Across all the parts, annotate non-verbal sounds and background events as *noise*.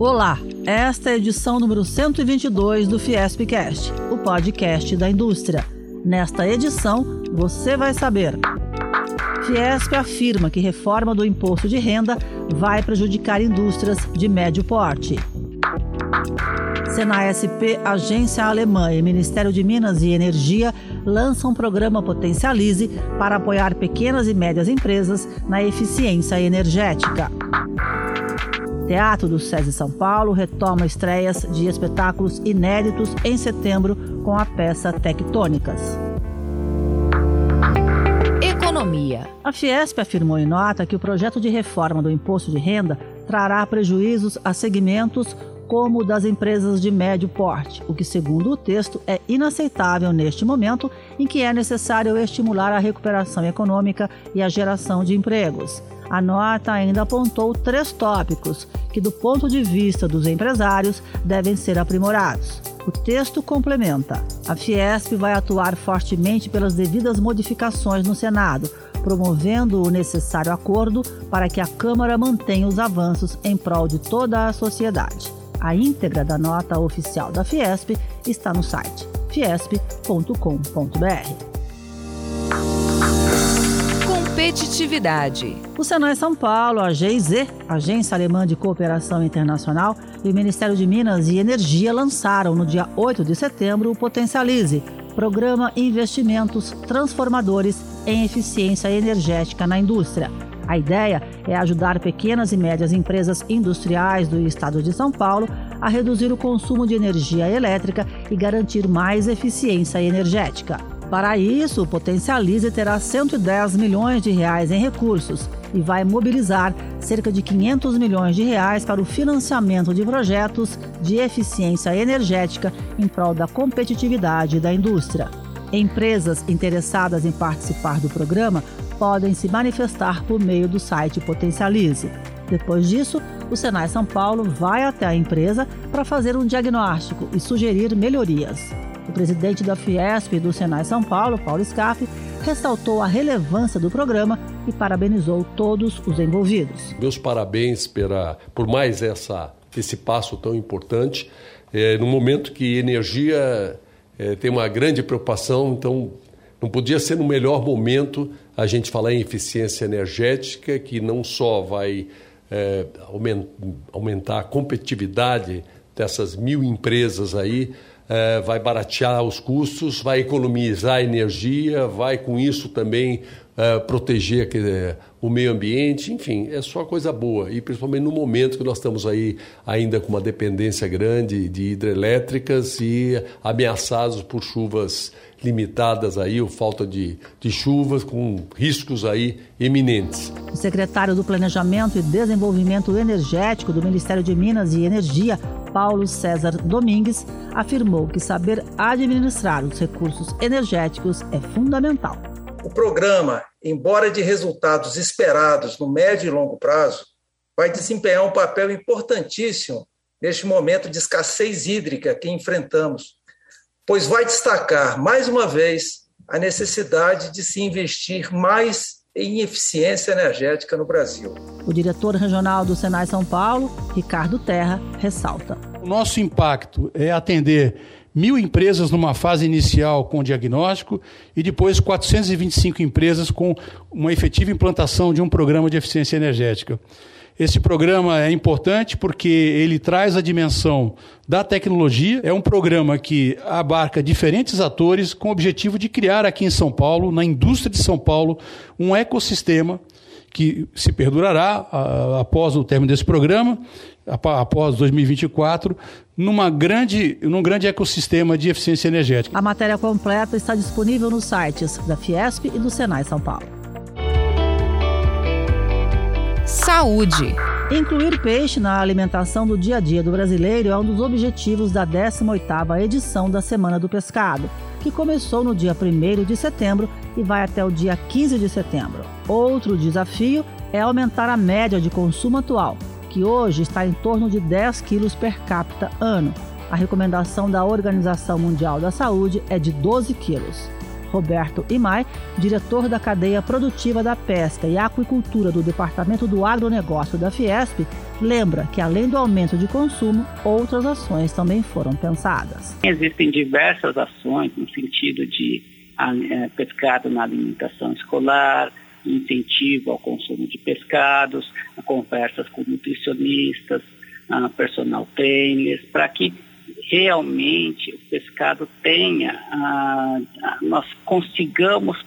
Olá, esta é a edição número 122 do Fiespcast, o podcast da indústria. Nesta edição, você vai saber. Fiesp afirma que reforma do imposto de renda vai prejudicar indústrias de médio porte. Senai-SP, Agência Alemã e Ministério de Minas e Energia lançam um programa Potencialize para apoiar pequenas e médias empresas na eficiência energética. Teatro do SESI São Paulo retoma estreias de espetáculos inéditos em setembro com a peça Tectônicas. Economia. A Fiesp afirmou em nota que o projeto de reforma do imposto de renda trará prejuízos a segmentos como o das empresas de médio porte, o que, segundo o texto, é inaceitável neste momento em que é necessário estimular a recuperação econômica e a geração de empregos. A nota ainda apontou três tópicos que, do ponto de vista dos empresários, devem ser aprimorados. O texto complementa: a Fiesp vai atuar fortemente pelas devidas modificações no Senado, promovendo o necessário acordo para que a Câmara mantenha os avanços em prol de toda a sociedade. A íntegra da nota oficial da Fiesp está no site fiesp.com.br. Competitividade. O Senai São Paulo, a GIZ, Agência Alemã de Cooperação Internacional, e o Ministério de Minas e Energia lançaram no dia 8 de setembro o Potencialize, Programa Investimentos Transformadores em Eficiência Energética na Indústria a ideia é ajudar pequenas e médias empresas industriais do estado de São Paulo a reduzir o consumo de energia elétrica e garantir mais eficiência energética. Para isso, o Potencialize terá 110 milhões de reais em recursos e vai mobilizar cerca de 500 milhões de reais para o financiamento de projetos de eficiência energética em prol da competitividade da indústria. Empresas interessadas em participar do programa podem se manifestar por meio do site Potencialize. Depois disso, o Senai São Paulo vai até a empresa para fazer um diagnóstico e sugerir melhorias. O presidente da Fiesp do Senai São Paulo, Paulo Scaff, ressaltou a relevância do programa e parabenizou todos os envolvidos. Meus parabéns pela, por mais essa, esse passo tão importante. É, no momento que energia é, tem uma grande preocupação, então não podia ser no melhor momento a gente falar em eficiência energética, que não só vai é, aumentar a competitividade dessas mil empresas aí, é, vai baratear os custos, vai economizar energia, vai com isso também é, proteger o meio ambiente, enfim, é só coisa boa. E principalmente no momento que nós estamos aí ainda com uma dependência grande de hidrelétricas e ameaçados por chuvas limitadas aí, ou falta de, de chuvas, com riscos aí eminentes. O secretário do Planejamento e Desenvolvimento Energético do Ministério de Minas e Energia, Paulo César Domingues, afirmou que saber administrar os recursos energéticos é fundamental. O programa, embora de resultados esperados no médio e longo prazo, vai desempenhar um papel importantíssimo neste momento de escassez hídrica que enfrentamos pois vai destacar, mais uma vez, a necessidade de se investir mais em eficiência energética no Brasil. O diretor regional do Senai São Paulo, Ricardo Terra, ressalta. O nosso impacto é atender mil empresas numa fase inicial com diagnóstico e depois 425 empresas com uma efetiva implantação de um programa de eficiência energética. Esse programa é importante porque ele traz a dimensão da tecnologia. É um programa que abarca diferentes atores com o objetivo de criar aqui em São Paulo, na indústria de São Paulo, um ecossistema que se perdurará após o término desse programa, após 2024, numa grande, num grande ecossistema de eficiência energética. A matéria completa está disponível nos sites da Fiesp e do Senai São Paulo. Saúde. Incluir peixe na alimentação do dia a dia do brasileiro é um dos objetivos da 18ª edição da Semana do Pescado, que começou no dia 1 de setembro e vai até o dia 15 de setembro. Outro desafio é aumentar a média de consumo atual, que hoje está em torno de 10 quilos per capita ano. A recomendação da Organização Mundial da Saúde é de 12 quilos. Roberto Imai, diretor da cadeia produtiva da pesca e aquicultura do Departamento do Agronegócio da Fiesp, lembra que além do aumento de consumo, outras ações também foram pensadas. Existem diversas ações no sentido de é, pescado na alimentação escolar, incentivo ao consumo de pescados, conversas com nutricionistas, personal trainers, para que realmente o pescado tenha, nós consigamos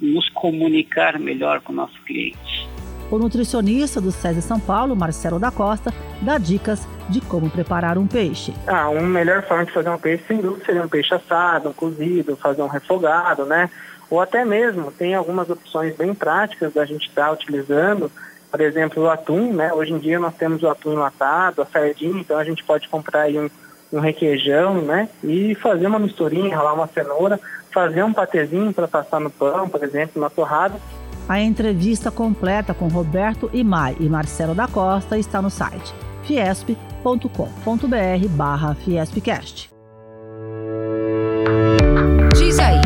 nos comunicar melhor com o nosso cliente. O nutricionista do SESI São Paulo, Marcelo da Costa, dá dicas de como preparar um peixe. Ah, uma melhor forma de fazer um peixe, sem dúvida, seria um peixe assado, um cozido, fazer um refogado, né? Ou até mesmo, tem algumas opções bem práticas da gente estar tá utilizando, por exemplo, o atum, né? Hoje em dia nós temos o atum enlatado, a sardinha, então a gente pode comprar aí um, um requeijão, né? E fazer uma misturinha, ralar uma cenoura, fazer um patezinho para passar no pão, por exemplo, na torrada. A entrevista completa com Roberto Imai e Marcelo da Costa está no site fiesp.com.br barra fiespcast. Diz aí.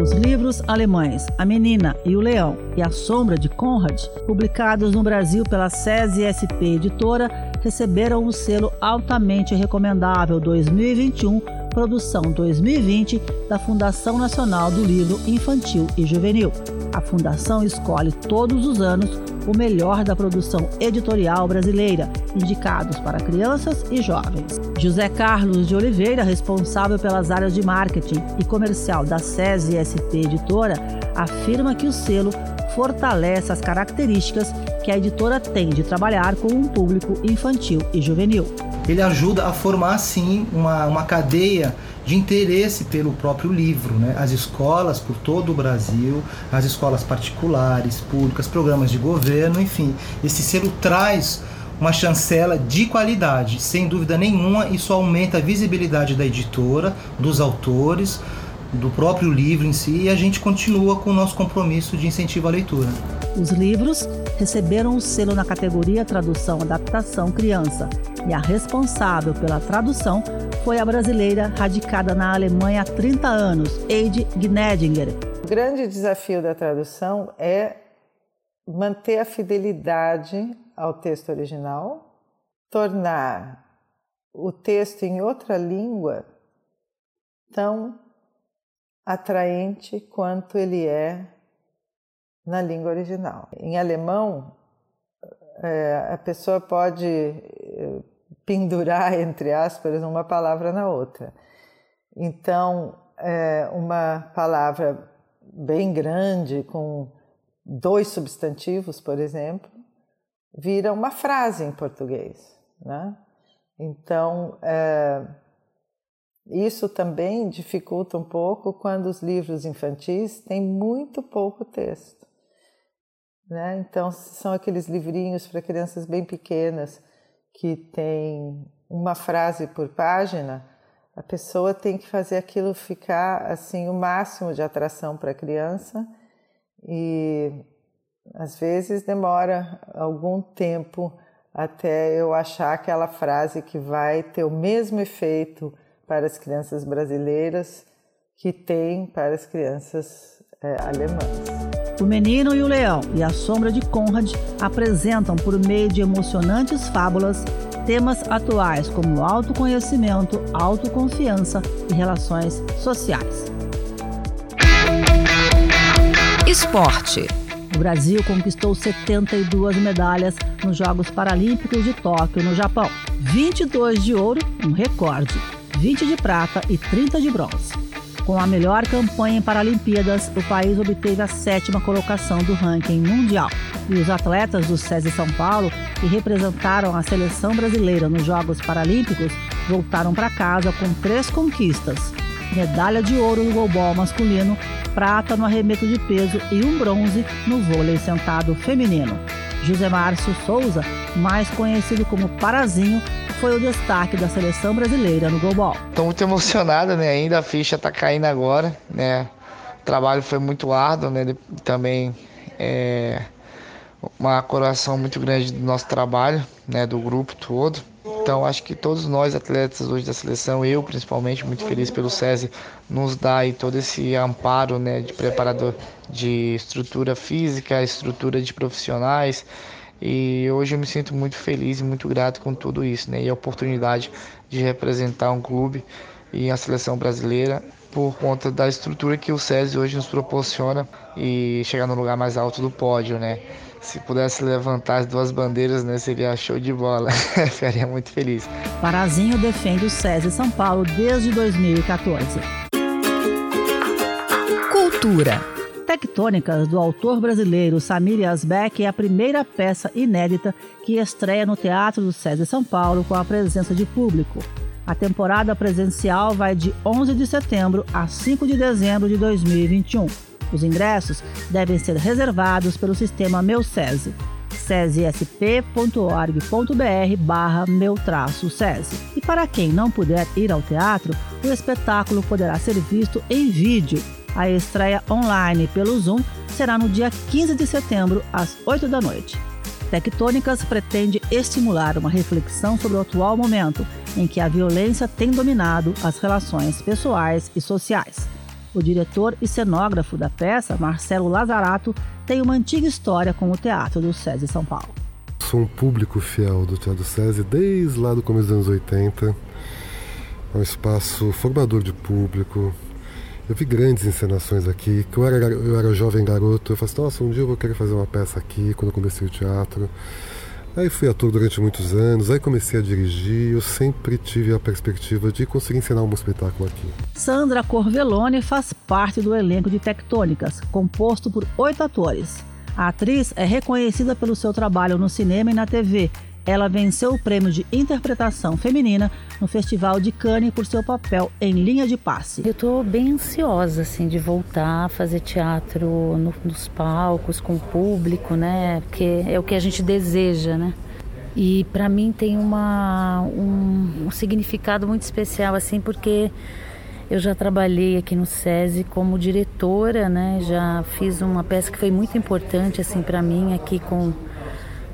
Os livros alemães A Menina e o Leão e A Sombra de Conrad, publicados no Brasil pela SESI SP Editora, receberam o selo altamente recomendável 2021 produção 2020 da Fundação Nacional do Livro Infantil e Juvenil. A Fundação escolhe todos os anos o melhor da produção editorial brasileira, indicados para crianças e jovens. José Carlos de Oliveira, responsável pelas áreas de marketing e comercial da SESI SP Editora, afirma que o selo fortalece as características que a editora tem de trabalhar com um público infantil e juvenil. Ele ajuda a formar, sim, uma, uma cadeia de interesse pelo próprio livro. Né? As escolas por todo o Brasil, as escolas particulares, públicas, programas de governo, enfim. Esse selo traz uma chancela de qualidade, sem dúvida nenhuma, isso aumenta a visibilidade da editora, dos autores, do próprio livro em si, e a gente continua com o nosso compromisso de incentivo à leitura. Os livros receberam o selo na categoria Tradução Adaptação Criança, e a responsável pela tradução foi a brasileira radicada na Alemanha há 30 anos, Eide Gnedinger. O grande desafio da tradução é manter a fidelidade ao texto original, tornar o texto em outra língua tão atraente quanto ele é na língua original. Em alemão, é, a pessoa pode é, pendurar, *laughs* entre aspas, uma palavra na outra. Então, é, uma palavra bem grande, com dois substantivos, por exemplo, vira uma frase em português. Né? Então, é, isso também dificulta um pouco quando os livros infantis têm muito pouco texto. Né? Então, são aqueles livrinhos para crianças bem pequenas que tem uma frase por página, a pessoa tem que fazer aquilo ficar assim o máximo de atração para a criança e às vezes demora algum tempo até eu achar aquela frase que vai ter o mesmo efeito para as crianças brasileiras que tem para as crianças é, alemãs. O Menino e o Leão e A Sombra de Conrad apresentam, por meio de emocionantes fábulas, temas atuais como autoconhecimento, autoconfiança e relações sociais. Esporte. O Brasil conquistou 72 medalhas nos Jogos Paralímpicos de Tóquio, no Japão. 22 de ouro, um recorde, 20 de prata e 30 de bronze. Com a melhor campanha em Paralimpíadas, o país obteve a sétima colocação do ranking mundial. E os atletas do SESI São Paulo, que representaram a seleção brasileira nos Jogos Paralímpicos, voltaram para casa com três conquistas: medalha de ouro no golbol masculino, prata no arremesso de peso e um bronze no vôlei sentado feminino. José Márcio Souza, mais conhecido como Parazinho, foi o destaque da seleção brasileira no Global. Estou muito emocionado, né? Ainda a ficha está caindo agora, né? O trabalho foi muito árduo, né? Também é uma coroação muito grande do nosso trabalho, né? Do grupo todo. Então acho que todos nós atletas hoje da seleção, eu principalmente muito feliz pelo SESI nos dar aí todo esse amparo, né, de preparador de estrutura física, estrutura de profissionais. E hoje eu me sinto muito feliz e muito grato com tudo isso, né? E a oportunidade de representar um clube e a seleção brasileira por conta da estrutura que o SESI hoje nos proporciona e chegar no lugar mais alto do pódio, né? Se pudesse levantar as duas bandeiras, né, seria show de bola. *laughs* Ficaria muito feliz. Parazinho defende o SESI São Paulo desde 2014. Cultura. Tectônicas, do autor brasileiro Samir Asbeck, é a primeira peça inédita que estreia no Teatro do SESI São Paulo com a presença de público. A temporada presencial vai de 11 de setembro a 5 de dezembro de 2021. Os ingressos devem ser reservados pelo sistema Meu SESI, cesesp.org.br barra meu traço SESI. E para quem não puder ir ao teatro, o espetáculo poderá ser visto em vídeo. A estreia online pelo Zoom será no dia 15 de setembro, às 8 da noite. Tectônicas pretende estimular uma reflexão sobre o atual momento em que a violência tem dominado as relações pessoais e sociais. O diretor e cenógrafo da peça, Marcelo Lazarato, tem uma antiga história com o teatro do SESI São Paulo. Sou um público fiel do Teatro SESI desde lá do começo dos anos 80. É um espaço formador de público. Eu vi grandes encenações aqui. Eu era, eu era jovem garoto. Eu falei assim, nossa, um dia eu vou querer fazer uma peça aqui, quando eu comecei o teatro. Aí fui ator durante muitos anos, aí comecei a dirigir, eu sempre tive a perspectiva de conseguir ensinar um espetáculo aqui. Sandra Corvelone faz parte do elenco de Tectônicas, composto por oito atores. A atriz é reconhecida pelo seu trabalho no cinema e na TV, ela venceu o prêmio de interpretação feminina no Festival de Cannes por seu papel em Linha de Passe. Eu estou bem ansiosa assim de voltar a fazer teatro no, nos palcos com o público, né? Porque é o que a gente deseja, né? E para mim tem uma um, um significado muito especial assim, porque eu já trabalhei aqui no SESI como diretora, né? Já fiz uma peça que foi muito importante assim para mim aqui com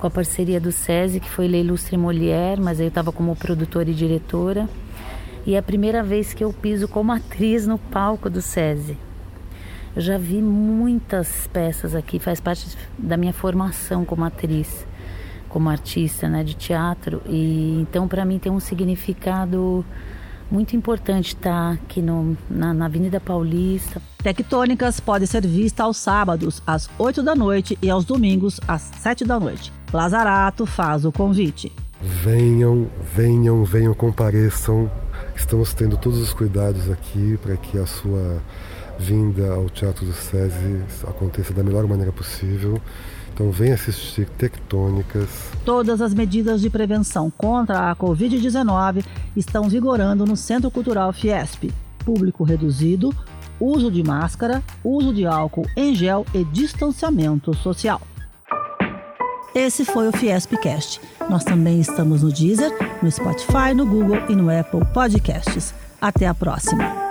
com a parceria do SESI, que foi Leilustre Molière, mas eu estava como produtora e diretora. E é a primeira vez que eu piso como atriz no palco do SESI. Eu já vi muitas peças aqui, faz parte da minha formação como atriz, como artista né, de teatro. E então para mim tem um significado muito importante estar aqui no, na, na, Avenida Paulista. Tectônicas pode ser vista aos sábados, às 8 da noite e aos domingos, às 7 da noite. Lazarato faz o convite. Venham, venham, venham, compareçam. Estamos tendo todos os cuidados aqui para que a sua vinda ao Teatro do SESI aconteça da melhor maneira possível. Então venha assistir Tectônicas. Todas as medidas de prevenção contra a Covid-19 estão vigorando no Centro Cultural Fiesp. Público reduzido, uso de máscara, uso de álcool em gel e distanciamento social. Esse foi o Fiespcast. Nós também estamos no Deezer, no Spotify, no Google e no Apple Podcasts. Até a próxima!